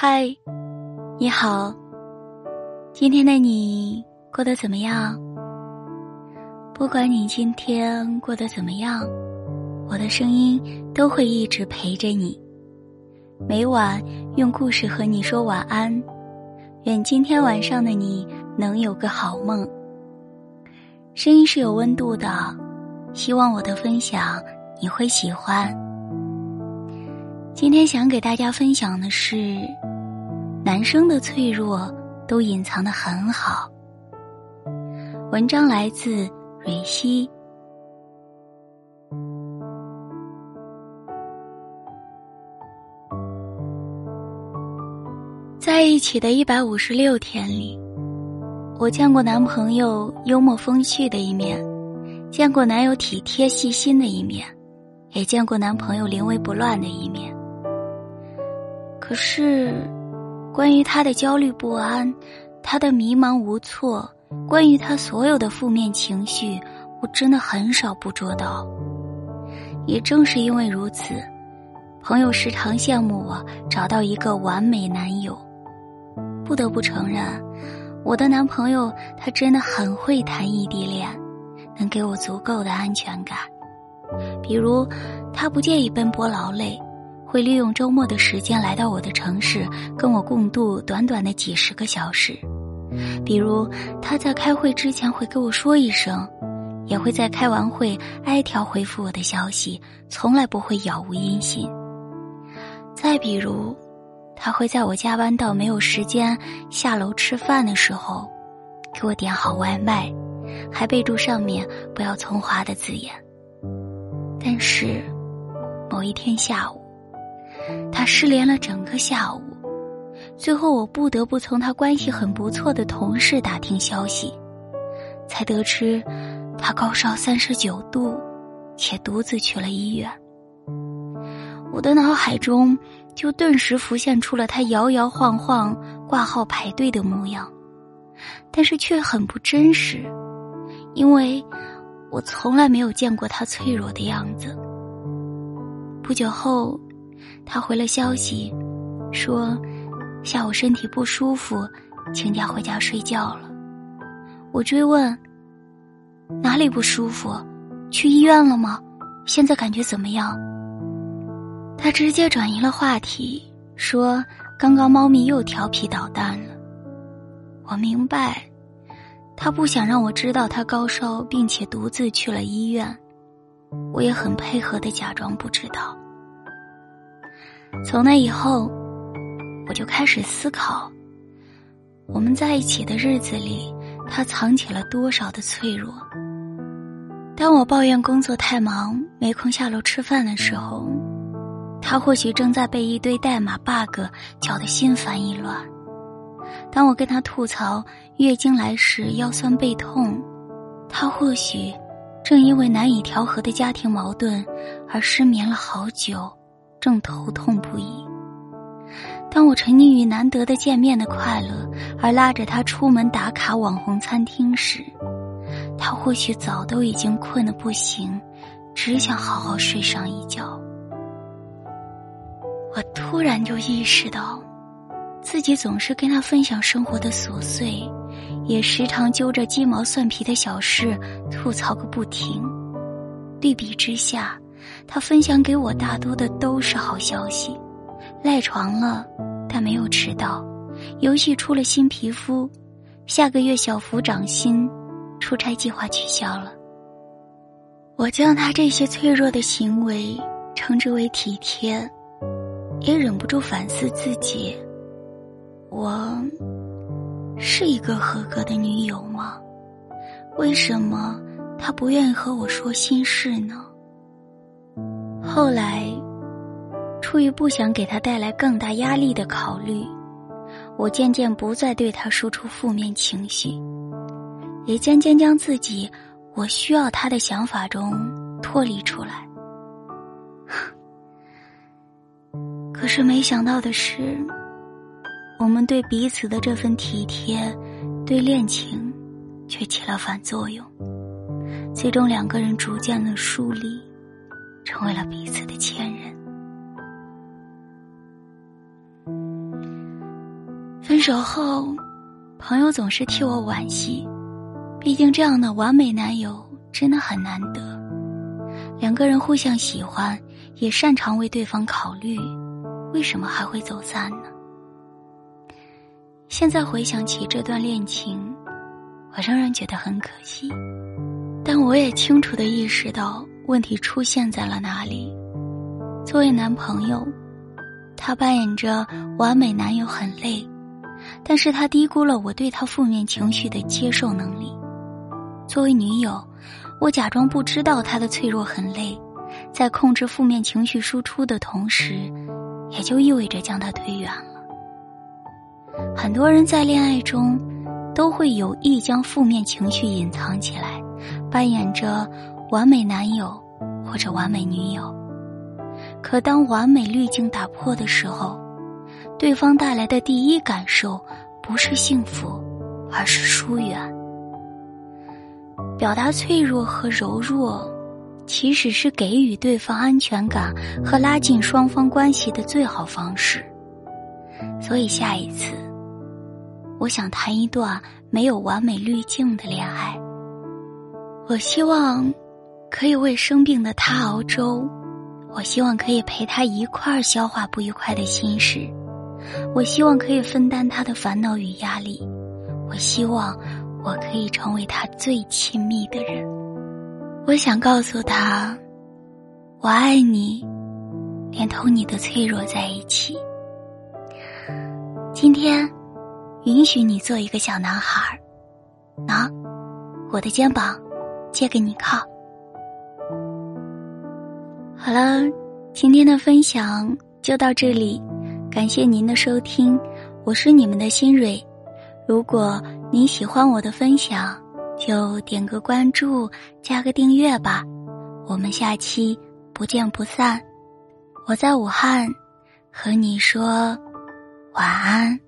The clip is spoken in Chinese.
嗨，你好。今天的你过得怎么样？不管你今天过得怎么样，我的声音都会一直陪着你。每晚用故事和你说晚安，愿今天晚上的你能有个好梦。声音是有温度的，希望我的分享你会喜欢。今天想给大家分享的是。男生的脆弱都隐藏的很好。文章来自蕊希。在一起的一百五十六天里，我见过男朋友幽默风趣的一面，见过男友体贴细心的一面，也见过男朋友临危不乱的一面。可是。关于他的焦虑不安，他的迷茫无措，关于他所有的负面情绪，我真的很少捕捉到。也正是因为如此，朋友时常羡慕我找到一个完美男友。不得不承认，我的男朋友他真的很会谈异地恋，能给我足够的安全感。比如，他不介意奔波劳累。会利用周末的时间来到我的城市，跟我共度短短的几十个小时。比如他在开会之前会跟我说一声，也会在开完会挨条回复我的消息，从来不会杳无音信。再比如，他会在我加班到没有时间下楼吃饭的时候，给我点好外卖，还备注上面不要葱花的字眼。但是，某一天下午。他失联了整个下午，最后我不得不从他关系很不错的同事打听消息，才得知他高烧三十九度，且独自去了医院。我的脑海中就顿时浮现出了他摇摇晃晃挂号排队的模样，但是却很不真实，因为我从来没有见过他脆弱的样子。不久后。他回了消息，说下午身体不舒服，请假回家睡觉了。我追问哪里不舒服，去医院了吗？现在感觉怎么样？他直接转移了话题，说刚刚猫咪又调皮捣蛋了。我明白，他不想让我知道他高烧，并且独自去了医院。我也很配合的假装不知道。从那以后，我就开始思考，我们在一起的日子里，他藏起了多少的脆弱。当我抱怨工作太忙，没空下楼吃饭的时候，他或许正在被一堆代码 bug 搅得心烦意乱；当我跟他吐槽月经来时腰酸背痛，他或许正因为难以调和的家庭矛盾而失眠了好久。正头痛不已。当我沉溺于难得的见面的快乐，而拉着他出门打卡网红餐厅时，他或许早都已经困得不行，只想好好睡上一觉。我突然就意识到，自己总是跟他分享生活的琐碎，也时常揪着鸡毛蒜皮的小事吐槽个不停。对比之下。他分享给我大多的都是好消息，赖床了，但没有迟到；游戏出了新皮肤，下个月小幅涨薪，出差计划取消了。我将他这些脆弱的行为称之为体贴，也忍不住反思自己：我是一个合格的女友吗？为什么他不愿意和我说心事呢？后来，出于不想给他带来更大压力的考虑，我渐渐不再对他输出负面情绪，也渐渐将自己我需要他的想法中脱离出来。可是没想到的是，我们对彼此的这份体贴，对恋情却起了反作用，最终两个人逐渐的疏离。成为了彼此的前任。分手后，朋友总是替我惋惜，毕竟这样的完美男友真的很难得。两个人互相喜欢，也擅长为对方考虑，为什么还会走散呢？现在回想起这段恋情，我仍然觉得很可惜，但我也清楚的意识到问题出现在了哪里。作为男朋友，他扮演着完美男友很累，但是他低估了我对他负面情绪的接受能力。作为女友，我假装不知道他的脆弱很累，在控制负面情绪输出的同时，也就意味着将他推远了。很多人在恋爱中，都会有意将负面情绪隐藏起来，扮演着完美男友或者完美女友。可当完美滤镜打破的时候，对方带来的第一感受不是幸福，而是疏远。表达脆弱和柔弱，其实是给予对方安全感和拉近双方关系的最好方式。所以下一次，我想谈一段没有完美滤镜的恋爱。我希望可以为生病的他熬粥。我希望可以陪他一块儿消化不愉快的心事，我希望可以分担他的烦恼与压力，我希望我可以成为他最亲密的人。我想告诉他，我爱你，连同你的脆弱在一起。今天，允许你做一个小男孩儿，拿我的肩膀，借给你靠。好了，今天的分享就到这里，感谢您的收听，我是你们的新蕊。如果您喜欢我的分享，就点个关注，加个订阅吧。我们下期不见不散。我在武汉，和你说晚安。